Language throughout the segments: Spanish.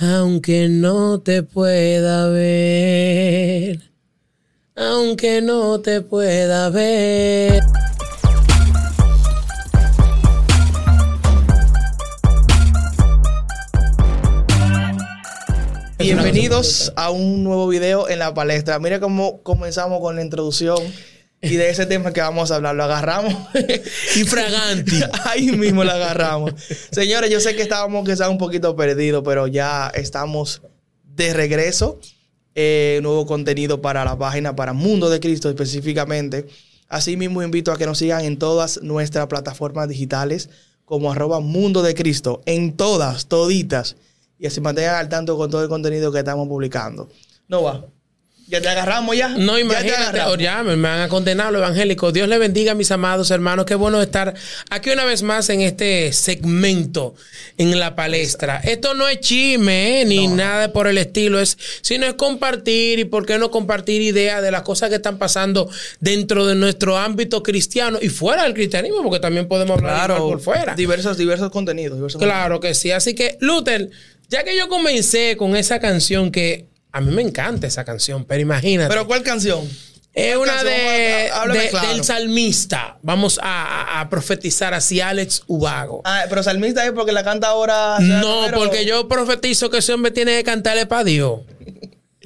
aunque no te pueda ver, aunque no te pueda ver. Bienvenidos a un nuevo video en la palestra. Mira cómo comenzamos con la introducción y de ese tema que vamos a hablar. Lo agarramos. Infraganti. Ahí mismo lo agarramos. Señores, yo sé que estábamos quizás un poquito perdidos, pero ya estamos de regreso. Eh, nuevo contenido para la página, para Mundo de Cristo específicamente. Asimismo, invito a que nos sigan en todas nuestras plataformas digitales como arroba Mundo de Cristo. En todas, toditas y así mantengan al tanto con todo el contenido que estamos publicando. No va. Ya te agarramos ya. No, Ya te imagínate, agarramos. o ya me van a condenar los evangélicos. Dios le bendiga, mis amados hermanos. Qué bueno estar aquí una vez más en este segmento en la palestra. Esto no es chisme, ¿eh? ni nada por el estilo, es, sino es compartir y por qué no compartir ideas de las cosas que están pasando dentro de nuestro ámbito cristiano y fuera del cristianismo, porque también podemos hablar Claro, por fuera. Diversos, diversos contenidos. diversos Claro que sí. Así que, Luther, ya que yo comencé con esa canción que a mí me encanta esa canción, pero imagínate. Pero ¿cuál canción? es ¿cuál una canción? de, de- claro. del salmista. Vamos a, a- a profetizar así Alex Ubago. Ah, pero salmista es porque la canta ahora. no, porque yo profetizo que ese hombre tiene que cantarle para Dios.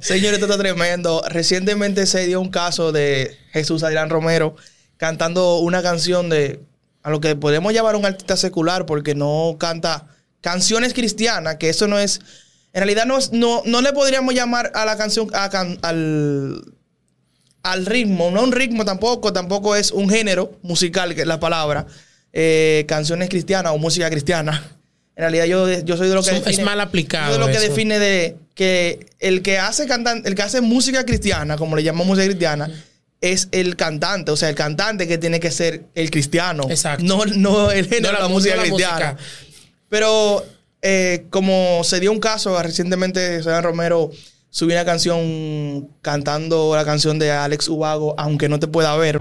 Señores, esto está tremendo. Recientemente se dio un caso de Jesús Adrián Romero cantando una canción de a lo que podemos llamar un artista secular porque no canta canciones cristianas, que eso no es. En realidad no, no, no le podríamos llamar a la canción a can- al, al ritmo, no un ritmo tampoco, tampoco es un género musical, que es la palabra, eh, canciones cristianas o música cristiana. En realidad yo, yo soy de lo que Es- es mal aplicado yo de lo que eso. define de que el que hace cantan, el que hace música cristiana, como le llamamos música cristiana, es el cantante, o sea, el cantante que tiene que ser el cristiano, Exacto. no, no el género No de la, música no la cristiana. música. Pero eh, como se dio un caso, recientemente Sebastián Romero subió una canción cantando la canción de Alex Ubago, aunque no te pueda ver.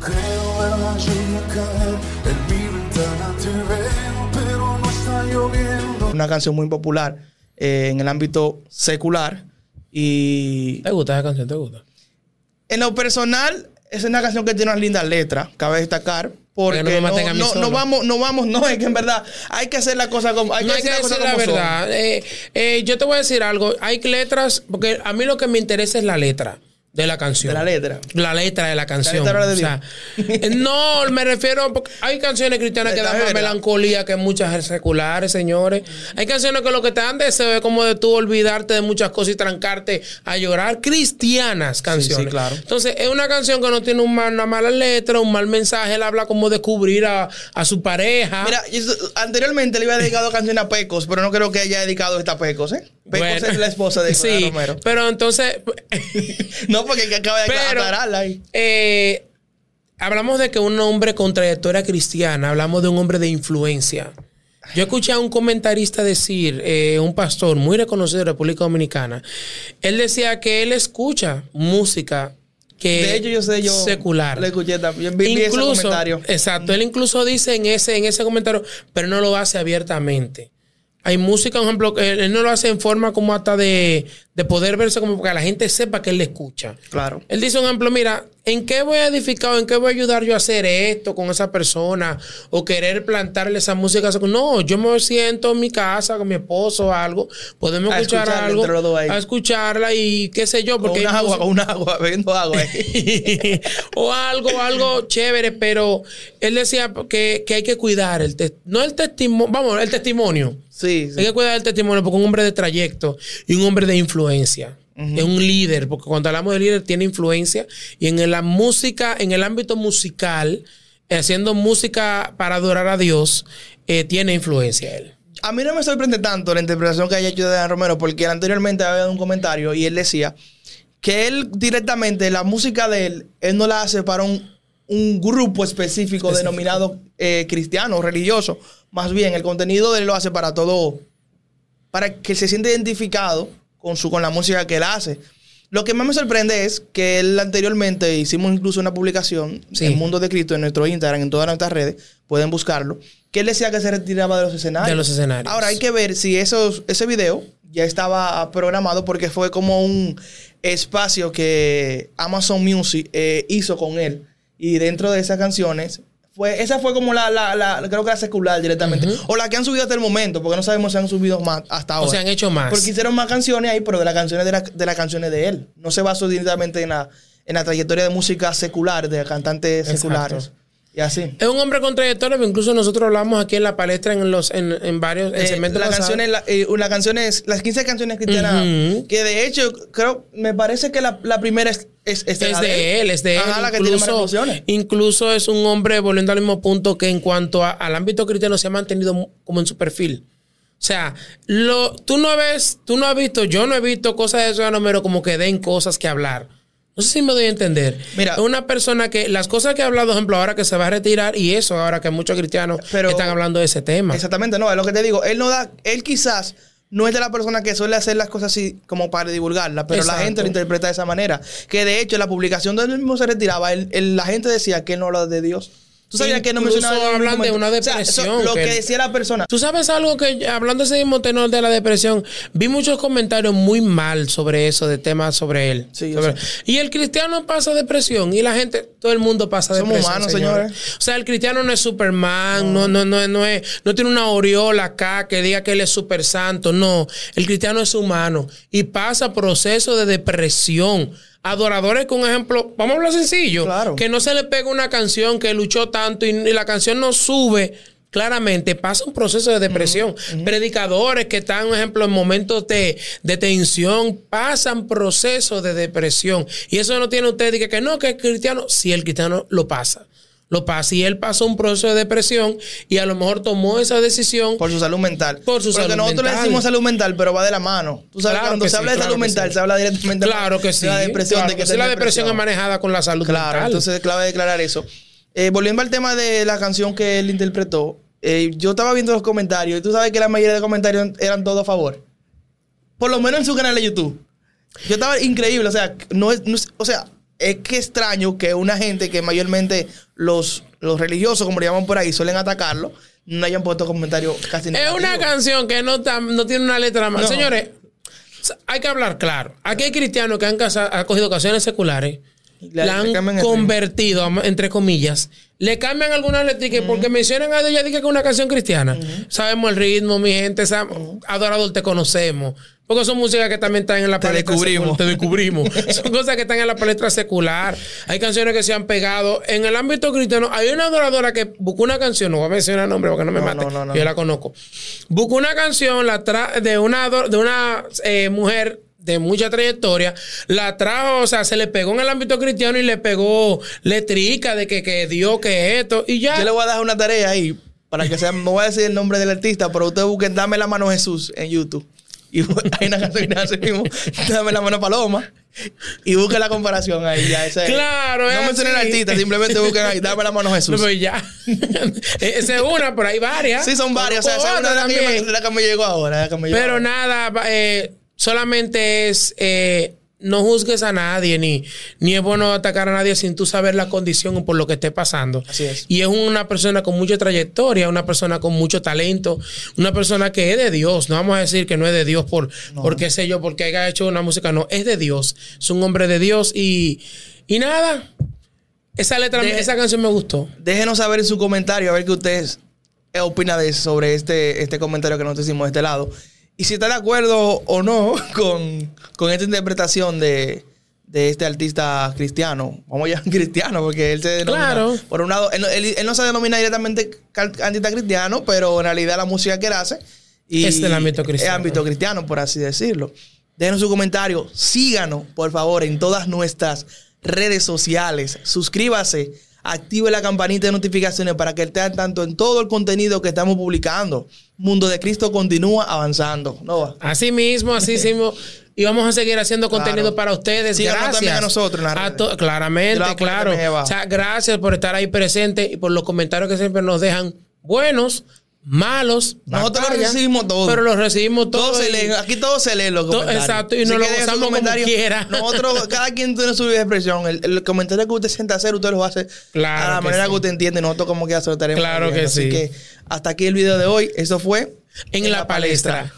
Creo ver la lluvia caer, en mi ventana te veo, pero no está lloviendo. Una canción muy popular eh, en el ámbito secular. Y ¿Te gusta esa canción? ¿Te gusta? en lo personal, es una canción que tiene unas lindas letras, cabe destacar. Porque Que no me maten a mí no- solo. no vamos, no vamos, no, es que en verdad hay que hacer la cosa como hay que no hay que la cosa decir la son. verdad. Eh, eh, yo te voy a decir algo. Hay letras, porque a mí lo que me interesa es la letra de la canción. De la letra. La letra de la canción. letra de O sea, no, me refiero. Porque hay canciones cristianas que dan más melancolía que muchas seculares, señores. Hay canciones que lo que te dan deseo es como de tú olvidarte de muchas cosas y trancarte a llorar. Cristianas canciones. sí, claro. Entonces, es una canción que no tiene un mal- una mala letra, un mal mensaje. Él habla como de cubrir a, a su pareja. Mira, anteriormente le había dedicado canción a Pecos, pero no creo que haya dedicado esta a Pecos, ¿eh? Bueno. es la esposa de Sí, Romero. pero entonces. No, porque que acaba de Pero- aclararla ahí. Eh, hablamos de que un hombre con trayectoria cristiana, hablamos de un hombre de influencia. Yo escuché a un comentarista decir, eh, un pastor muy reconocido de República Dominicana, él decía que él escucha música que De hecho, yo sé, yo secular. lo escuché también. Vi- vi ese comentario. Exacto, él incluso dice en ese, en ese comentario, pero no lo hace abiertamente. Hay música, por ejemplo, que él no lo hace en forma como hasta de, de poder verse como para que la gente sepa que él le escucha. Claro. Él dice un ejemplo, mira, ¿en qué voy a edificar o en qué voy a ayudar yo a hacer esto con esa persona? O querer plantarle esa música. No, yo me siento en mi casa con mi esposo o algo. Podemos A escuchar algo. A escucharla y qué sé yo. Con Porque una hay agua, con una agua, bebiendo agua. o algo, algo chévere, pero él decía que, que hay que cuidar el no el testimonio, vamos, el testimonio. Sí, sí. Hay que cuidar el testimonio porque un hombre de trayecto y un hombre de influencia. Es un líder, porque cuando hablamos de líder tiene influencia y en la música, en el ámbito musical, haciendo música para adorar a Dios, eh, tiene influencia él. A mí no me sorprende tanto la interpretación que haya hecho de Dan Romero, porque anteriormente había dado un comentario y él decía que él directamente, la música de él, él no la hace para un, un grupo específico denominado eh, cristiano, religioso. Más bien, el contenido de él lo hace para todo, para que se sienta identificado con, su, con la música que él hace. Lo que más me sorprende es que él anteriormente hicimos incluso una publicación Sí. en Mundo de Cristo en nuestro Instagram, en todas nuestras redes, pueden buscarlo, que él decía que se retiraba de los escenarios. De los escenarios. Ahora hay que ver si esos, ese video ya estaba programado porque fue como un espacio que Amazon Music eh, hizo con él. Y dentro de esas canciones, fue, esa fue como la, la, la- creo que la secular directamente. O la que han subido hasta el momento, porque no sabemos si han subido más hasta ahora. O sea, han hecho más. Porque hicieron más canciones ahí, pero de las canciones de, la- de las canciones de él. No se basó directamente en la, en la trayectoria de música secular, de cantantes Exacto. seculares. Y así. Es un hombre con trayectoria, pero incluso nosotros hablamos aquí en la palestra en los en, en varios en Eh, segmentos la canción es la, eh, la canción es- las 15 canciones cristianas, Ujú. que de hecho, creo, me parece que la, la primera es, es, es es de él, es de él. Ajá, la que tiene más incluso, reproducciones. incluso es un hombre, volviendo al mismo punto, que en cuanto a- al ámbito cristiano se ha mantenido como en su perfil. O sea, lo, tú no ves, tú no has visto, yo no he visto cosas de Ciudad Romero como que den cosas que hablar. No sé si me doy a entender. Mira. una persona que las cosas que ha hablado, por ejemplo, ahora que se va a retirar y eso, ahora que muchos cristianos Pero- están hablando de ese tema. Exactamente, no, es lo que te digo. Él no da, él quizás no es de la persona que suele hacer las cosas así como para divulgarlas, pero la gente lo interpreta de esa manera. Que de hecho, la publicación donde él mismo se retiraba, él- él- la gente decía que él no habla de Dios. ¿Tú sabías que no mencionaba hablan de una O sea, depresión lo que decía la persona. Tú sabes algo que, hablando de ese mismo tenor de la depresión, vi muchos comentarios muy mal sobre eso, de temas sobre él. Sí, Sobre- y el cristiano pasa depresión y la gente, todo el mundo pasa Somos depresión. humanos, señores. O sea, el cristiano no es Superman, no, no, no, no, es, no tiene una aureola acá que diga que él es super santo. No, el cristiano es humano y pasa proceso de depresión. Adoradores, con ejemplo, vamos a hablar sencillo, Claro. que no se le pega una canción que luchó tanto y, y la canción no sube, claramente pasa un proceso de depresión. Predicadores que están, por ejemplo, en momentos de, de tensión, pasan procesos de depresión. Y eso no tiene usted que, que no, que es cristiano. Si el cristiano lo pasa. Lo pasa. Y él pasó un proceso de depresión y a lo mejor tomó esa decisión. Por su salud mental. Por su Porque salud nosotros mental. le decimos salud mental, pero va de la mano. Tú sabes, Claro cuando se sí, habla de claro salud mental, sí. se habla directamente Claro que sí. de la depresión. Claro de que que sí, está la depresión es manejada con la salud Claro, mental. entonces es clave declarar eso. Eh, volviendo al tema de la canción que él interpretó, eh, yo estaba viendo los comentarios y tú sabes que la mayoría de comentarios eran todos a favor. Por lo menos en su canal de YouTube. Yo estaba increíble, o sea, no es, no es- o sea, es que extraño que una gente que mayormente los, los religiosos, como le llaman por ahí, suelen atacarlo, no hayan puesto comentarios casi Es una canción que no, está- no tiene una letra más. No. Señores, hay que hablar claro. Aquí hay cristianos que han, casa- han cogido canciones seculares, la han convertido, entre comillas, le cambian algunas letras porque mencionan a dije que es una canción cristiana. Sabemos el ritmo, mi gente, sab- adorador, te conocemos. Porque son músicas que también están en la Te palestra descubrimos. secular, Te descubrimos. son cosas que están en la palestra secular. Hay canciones que se han pegado. En el ámbito cristiano, hay una adoradora que buscó una canción, no voy a mencionar el nombre porque no me No, mate. no, no, no. Yo la conozco. Buscó una canción la tra- de una, de una eh, mujer de mucha trayectoria, la trajo, o sea, se le pegó en el ámbito cristiano y le pegó letrica de que, que Dios, que esto, y ya. Yo le voy a dar una tarea ahí para que sea, no voy a decir el nombre del artista, pero ustedes busquen Dame la mano Jesús en YouTube. Y hay una dice así mismo, Dame la mano Paloma. Y busquen la comparación ahí. Ya, esa es. Claro, No mencionen así. artista, simplemente busquen ahí, Dame la mano No, Jesús. pero ya. Esa es una, pero hay varias. Sí, son varias. O sea, esa es una de las que, la que me llegó ahora. la que me llegó Pero ahora. nada, eh, solamente es eh, no juzgues a nadie, ni, ni es bueno atacar a nadie sin tú saber la condición o por lo que esté pasando. Así es. Y es una persona con mucha trayectoria, una persona con mucho talento, una persona que es de Dios. No vamos a decir que no es de Dios por, por qué sé yo, porque haya hecho una música. No, es de Dios. Es un hombre de Dios y, y nada. Esa letra, esa canción me gustó. Déjenos saber en su comentario a ver qué ustedes eh, opinan de, sobre este, este comentario que nosotros hicimos de este lado. Y si está de acuerdo o no con, con esta interpretación de, de este artista cristiano. Vamos a llamar cristiano porque él se denomina. Claro. Por un lado, él, no- él- él no se denomina directamente artista cristiano, pero en realidad la música que él hace. Y Es del ámbito cristiano. Es ámbito cristiano, por así decirlo. Déjenos su comentario. Síganos, por favor, en todas nuestras redes sociales. Suscríbase. Active la campanita de notificaciones para que esté al tanto en todo el contenido que estamos publicando. Mundo de Cristo continúa avanzando. No, Así mismo, así mismo. Y vamos a seguir haciendo Claro. contenido para ustedes. Síganos gracias. también a nosotros en A to- claramente, claro. O sea, gracias por estar ahí presente y por los comentarios que siempre nos dejan buenos, malos. Nosotros lo batallas, recibimos todo. Pero los recibimos Todo todos. se y- lee, aquí todo se lee los comentarios. exacto, y nos lo gozamos como quiera. Nosotros, cada quien tiene su expresión. El, el comentario que usted sienta hacer, usted lo hace Claro a la manera sí. que usted entiende. Nosotros como que lo estaremos Claro viendo. que Así sí. que hasta aquí el video de hoy. Eso fue En la palestra.